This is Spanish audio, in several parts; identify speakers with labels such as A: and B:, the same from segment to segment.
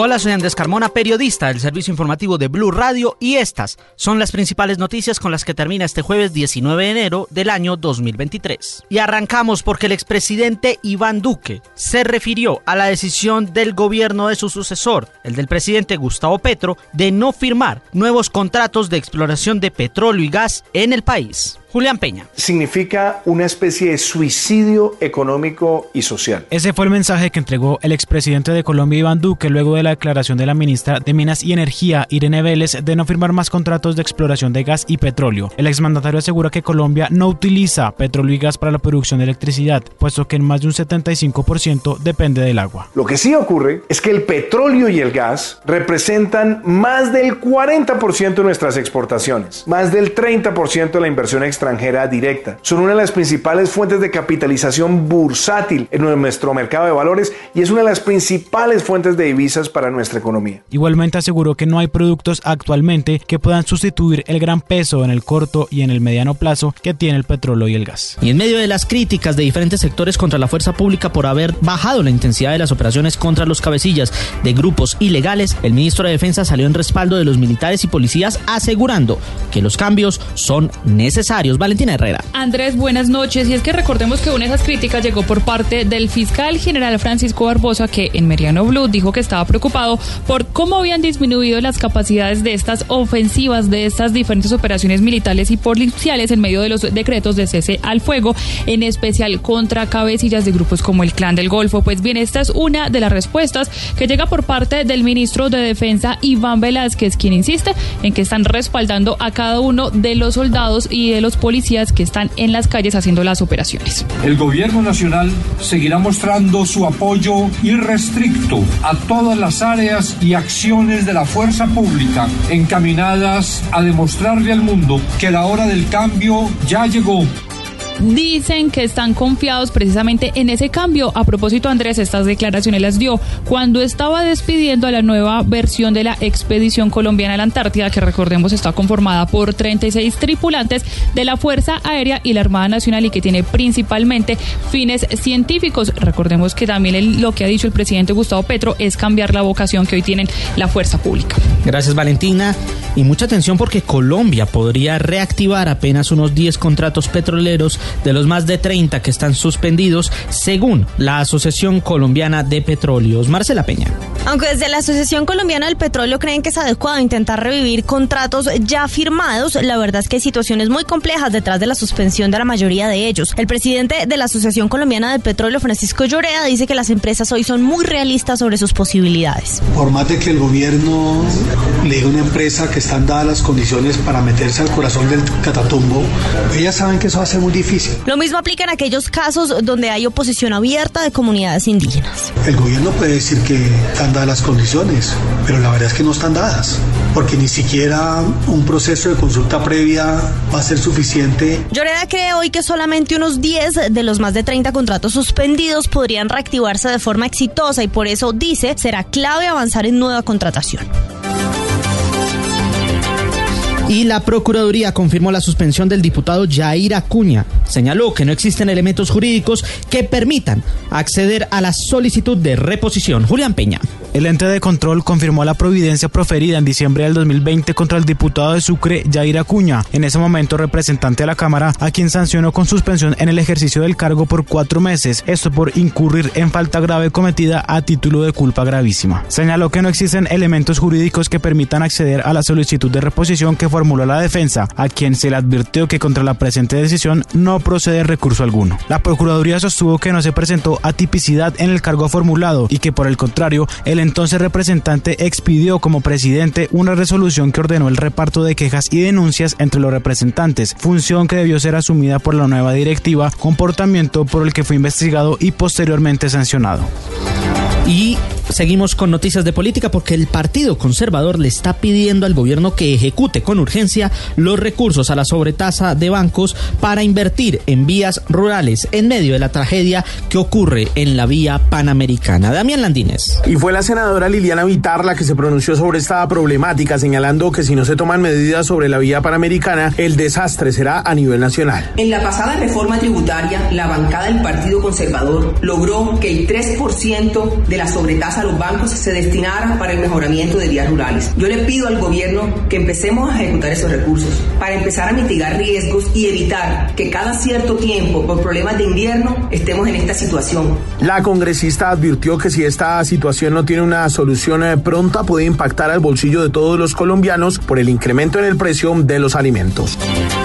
A: Hola, soy Andrés Carmona, periodista del servicio informativo de Blue Radio y estas son las principales noticias con las que termina este jueves 19 de enero del año 2023. Y arrancamos porque el expresidente Iván Duque se refirió a la decisión del gobierno de su sucesor, el del presidente Gustavo Petro, de no firmar nuevos contratos de exploración de petróleo y gas en el país. Julián Peña.
B: Significa una especie de suicidio económico y social.
C: Ese fue el mensaje que entregó el expresidente de Colombia, Iván Duque, luego de la declaración de la ministra de Minas y Energía, Irene Vélez, de no firmar más contratos de exploración de gas y petróleo. El exmandatario asegura que Colombia no utiliza petróleo y gas para la producción de electricidad, puesto que en más de un 75% depende del agua.
B: Lo que sí ocurre es que el petróleo y el gas representan más del 40% de nuestras exportaciones, más del 30% de la inversión extranjera extranjera directa. Son una de las principales fuentes de capitalización bursátil en nuestro mercado de valores y es una de las principales fuentes de divisas para nuestra economía.
C: Igualmente aseguró que no hay productos actualmente que puedan sustituir el gran peso en el corto y en el mediano plazo que tiene el petróleo y el gas.
A: Y en medio de las críticas de diferentes sectores contra la fuerza pública por haber bajado la intensidad de las operaciones contra los cabecillas de grupos ilegales, el ministro de Defensa salió en respaldo de los militares y policías asegurando que los cambios son necesarios Valentina Herrera.
D: Andrés, buenas noches. Y es que recordemos que una de esas críticas llegó por parte del fiscal general Francisco Barbosa, que en Meriano Blue dijo que estaba preocupado por cómo habían disminuido las capacidades de estas ofensivas, de estas diferentes operaciones militares y policiales en medio de los decretos de cese al fuego, en especial contra cabecillas de grupos como el Clan del Golfo. Pues bien, esta es una de las respuestas que llega por parte del ministro de Defensa, Iván Velázquez, quien insiste en que están respaldando a cada uno de los soldados y de los policías que están en las calles haciendo las operaciones.
E: El gobierno nacional seguirá mostrando su apoyo irrestricto a todas las áreas y acciones de la fuerza pública encaminadas a demostrarle al mundo que la hora del cambio ya llegó
D: dicen que están confiados precisamente en ese cambio. A propósito, Andrés, estas declaraciones las dio cuando estaba despidiendo a la nueva versión de la expedición colombiana a la Antártida, que recordemos está conformada por 36 tripulantes de la Fuerza Aérea y la Armada Nacional y que tiene principalmente fines científicos. Recordemos que también lo que ha dicho el presidente Gustavo Petro es cambiar la vocación que hoy tienen la fuerza pública.
A: Gracias, Valentina. Y mucha atención porque Colombia podría reactivar apenas unos 10 contratos petroleros de los más de 30 que están suspendidos, según la Asociación Colombiana de Petróleos. Marcela Peña.
F: Aunque desde la Asociación Colombiana del Petróleo creen que es adecuado intentar revivir contratos ya firmados, la verdad es que hay situaciones muy complejas detrás de la suspensión de la mayoría de ellos. El presidente de la Asociación Colombiana del Petróleo, Francisco Llorea, dice que las empresas hoy son muy realistas sobre sus posibilidades.
G: Por más de que el gobierno le diga a una empresa que están dadas las condiciones para meterse al corazón del catatumbo, ellas saben que eso va a ser muy difícil
F: lo mismo aplica en aquellos casos donde hay oposición abierta de comunidades indígenas.
G: El gobierno puede decir que están dadas las condiciones, pero la verdad es que no están dadas, porque ni siquiera un proceso de consulta previa va a ser suficiente.
F: Lloreda cree hoy que solamente unos 10 de los más de 30 contratos suspendidos podrían reactivarse de forma exitosa y por eso dice será clave avanzar en nueva contratación.
A: Y la Procuraduría confirmó la suspensión del diputado Jair Acuña. Señaló que no existen elementos jurídicos que permitan acceder a la solicitud de reposición. Julián Peña.
C: El ente de control confirmó la providencia proferida en diciembre del 2020 contra el diputado de Sucre, Jair Acuña, en ese momento representante a la Cámara, a quien sancionó con suspensión en el ejercicio del cargo por cuatro meses, esto por incurrir en falta grave cometida a título de culpa gravísima. Señaló que no existen elementos jurídicos que permitan acceder a la solicitud de reposición que formuló la defensa, a quien se le advirtió que contra la presente decisión no procede recurso alguno. La Procuraduría sostuvo que no se presentó atipicidad en el cargo formulado y que por el contrario, el entonces representante expidió como presidente una resolución que ordenó el reparto de quejas y denuncias entre los representantes, función que debió ser asumida por la nueva directiva, comportamiento por el que fue investigado y posteriormente sancionado.
A: Y seguimos con noticias de política porque el Partido Conservador le está pidiendo al gobierno que ejecute con urgencia los recursos a la sobretasa de bancos para invertir en vías rurales en medio de la tragedia que ocurre en la vía panamericana. Damián Landines.
H: Y fue la senadora Liliana Vitar la que se pronunció sobre esta problemática, señalando que si no se toman medidas sobre la vía panamericana, el desastre será a nivel nacional.
I: En la pasada reforma tributaria, la bancada del Partido Conservador logró que el 3% de la sobretasa a los bancos se destinara para el mejoramiento de vías rurales. Yo le pido al gobierno que empecemos a ejecutar esos recursos para empezar a mitigar riesgos y evitar que cada cierto tiempo, por problemas de invierno, estemos en esta situación.
H: La congresista advirtió que si esta situación no tiene una solución eh, pronta puede impactar al bolsillo de todos los colombianos por el incremento en el precio de los alimentos.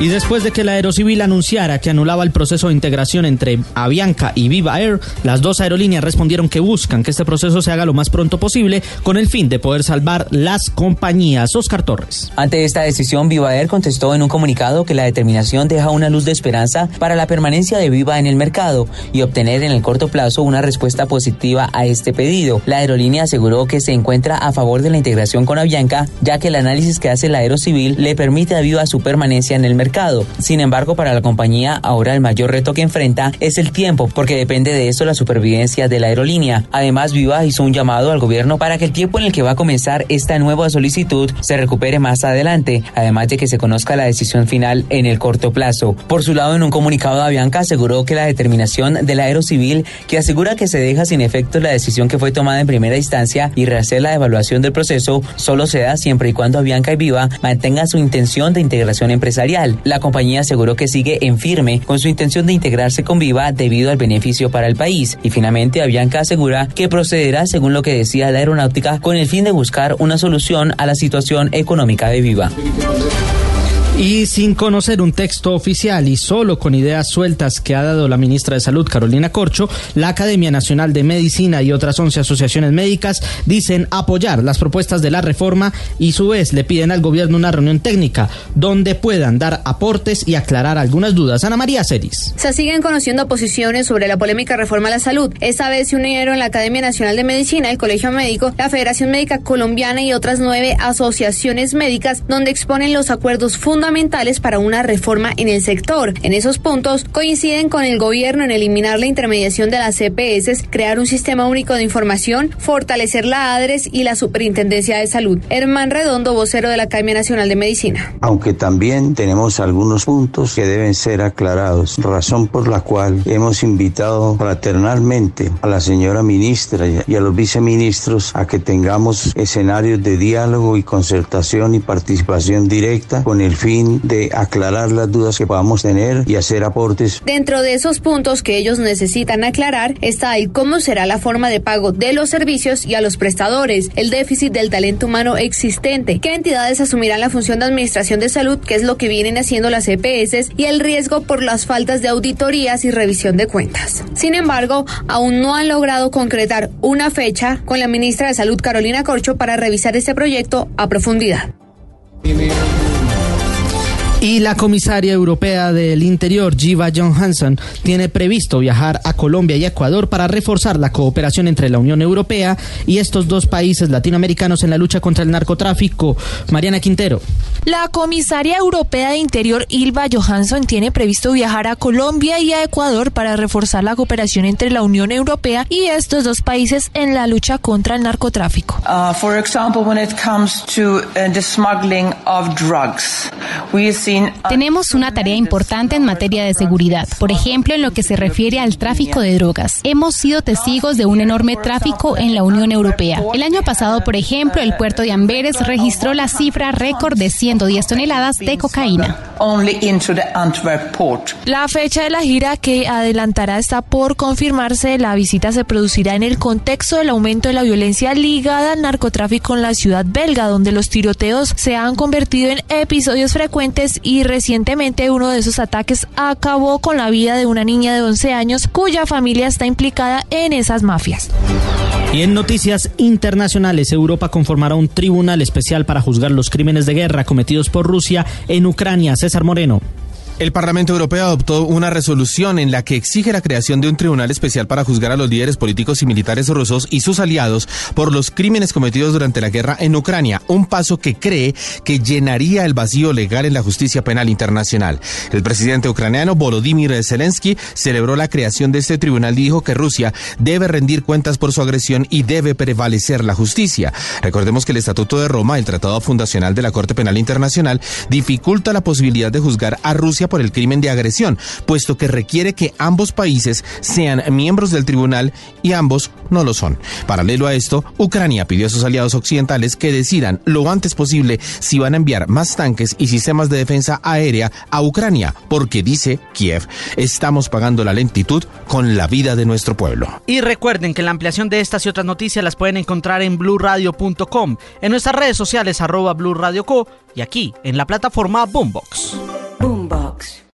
A: Y después de que la Aerocivil anunciara que anulaba el proceso de integración entre Avianca y Viva Air, las dos aerolíneas respondieron que buscan que este proceso se haga lo más pronto posible con el fin de poder salvar las compañías. Oscar Torres.
J: Ante esta decisión, Viva Air contestó en un comunicado que la determinación deja una luz de esperanza para la permanencia de Viva en el mercado y obtener en el corto plazo una respuesta positiva a este pedido. La aerolínea aseguró que se encuentra a favor de la integración con Avianca, ya que el análisis que hace la Aerocivil le permite a Viva su permanencia en el mercado. Sin embargo, para la compañía, ahora el mayor reto que enfrenta es el tiempo, porque depende de eso la supervivencia de la aerolínea. Además, Viva hizo un llamado al gobierno para que el tiempo en el que va a comenzar esta nueva solicitud se recupere más adelante, además de que se conozca la decisión final en el corto plazo. Por su lado, en un comunicado, Avianca aseguró que la determinación del Aerocivil, que asegura que se deja sin efecto la decisión que fue tomada en primera instancia y rehacer la evaluación del proceso, solo se da siempre y cuando Avianca y Viva mantengan su intención de integración empresarial. La compañía aseguró que sigue en firme con su intención de integrarse con Viva debido al beneficio para el país. Y finalmente, Avianca asegura que procederá según lo que decía la aeronáutica con el fin de buscar una solución a la situación económica de Viva.
A: Y sin conocer un texto oficial y solo con ideas sueltas que ha dado la ministra de Salud, Carolina Corcho, la Academia Nacional de Medicina y otras 11 asociaciones médicas dicen apoyar las propuestas de la reforma y su vez le piden al gobierno una reunión técnica donde puedan dar aportes y aclarar algunas dudas. Ana María Ceris.
K: Se siguen conociendo posiciones sobre la polémica reforma a la salud. Esta vez se unieron la Academia Nacional de Medicina, el Colegio Médico, la Federación Médica Colombiana y otras nueve asociaciones médicas donde exponen los acuerdos fundamentales fundamentales para una reforma en el sector. En esos puntos coinciden con el gobierno en eliminar la intermediación de las CPS, crear un sistema único de información, fortalecer la ADRES y la Superintendencia de Salud. Herman Redondo, vocero de la Academia Nacional de Medicina.
L: Aunque también tenemos algunos puntos que deben ser aclarados, razón por la cual hemos invitado fraternalmente a la señora ministra y a los viceministros a que tengamos escenarios de diálogo y concertación y participación directa con el fin de aclarar las dudas que podamos tener y hacer aportes.
K: Dentro de esos puntos que ellos necesitan aclarar está el cómo será la forma de pago de los servicios y a los prestadores, el déficit del talento humano existente, qué entidades asumirán la función de administración de salud, que es lo que vienen haciendo las EPS, y el riesgo por las faltas de auditorías y revisión de cuentas. Sin embargo, aún no han logrado concretar una fecha con la ministra de Salud Carolina Corcho para revisar este proyecto a profundidad.
A: Y la comisaria europea del Interior, Jiva Johansson, tiene previsto viajar a Colombia y Ecuador para reforzar la cooperación entre la Unión Europea y estos dos países latinoamericanos en la lucha contra el narcotráfico. Mariana Quintero.
M: La comisaria europea de Interior, Ilva Johansson, tiene previsto viajar a Colombia y a Ecuador para reforzar la cooperación entre la Unión Europea y estos dos países en la lucha contra el narcotráfico.
N: Uh, for example, when it comes to uh, the smuggling of drugs, we
O: tenemos una tarea importante en materia de seguridad, por ejemplo, en lo que se refiere al tráfico de drogas. Hemos sido testigos de un enorme tráfico en la Unión Europea. El año pasado, por ejemplo, el puerto de Amberes registró la cifra récord de 110 toneladas de cocaína.
M: La fecha de la gira que adelantará está por confirmarse. La visita se producirá en el contexto del aumento de la violencia ligada al narcotráfico en la ciudad belga, donde los tiroteos se han convertido en episodios frecuentes y recientemente uno de esos ataques acabó con la vida de una niña de 11 años cuya familia está implicada en esas mafias.
A: Y en noticias internacionales, Europa conformará un tribunal especial para juzgar los crímenes de guerra cometidos por Rusia en Ucrania. César Moreno.
P: El Parlamento Europeo adoptó una resolución en la que exige la creación de un tribunal especial para juzgar a los líderes políticos y militares rusos y sus aliados por los crímenes cometidos durante la guerra en Ucrania, un paso que cree que llenaría el vacío legal en la justicia penal internacional. El presidente ucraniano Volodymyr Zelensky celebró la creación de este tribunal y dijo que Rusia debe rendir cuentas por su agresión y debe prevalecer la justicia. Recordemos que el Estatuto de Roma, el Tratado Fundacional de la Corte Penal Internacional, dificulta la posibilidad de juzgar a Rusia por el crimen de agresión, puesto que requiere que ambos países sean miembros del tribunal y ambos no lo son. Paralelo a esto, Ucrania pidió a sus aliados occidentales que decidan lo antes posible si van a enviar más tanques y sistemas de defensa aérea a Ucrania, porque dice Kiev, estamos pagando la lentitud con la vida de nuestro pueblo.
A: Y recuerden que la ampliación de estas y otras noticias las pueden encontrar en blurradio.com, en nuestras redes sociales arroba blurradioco y aquí en la plataforma Boombox.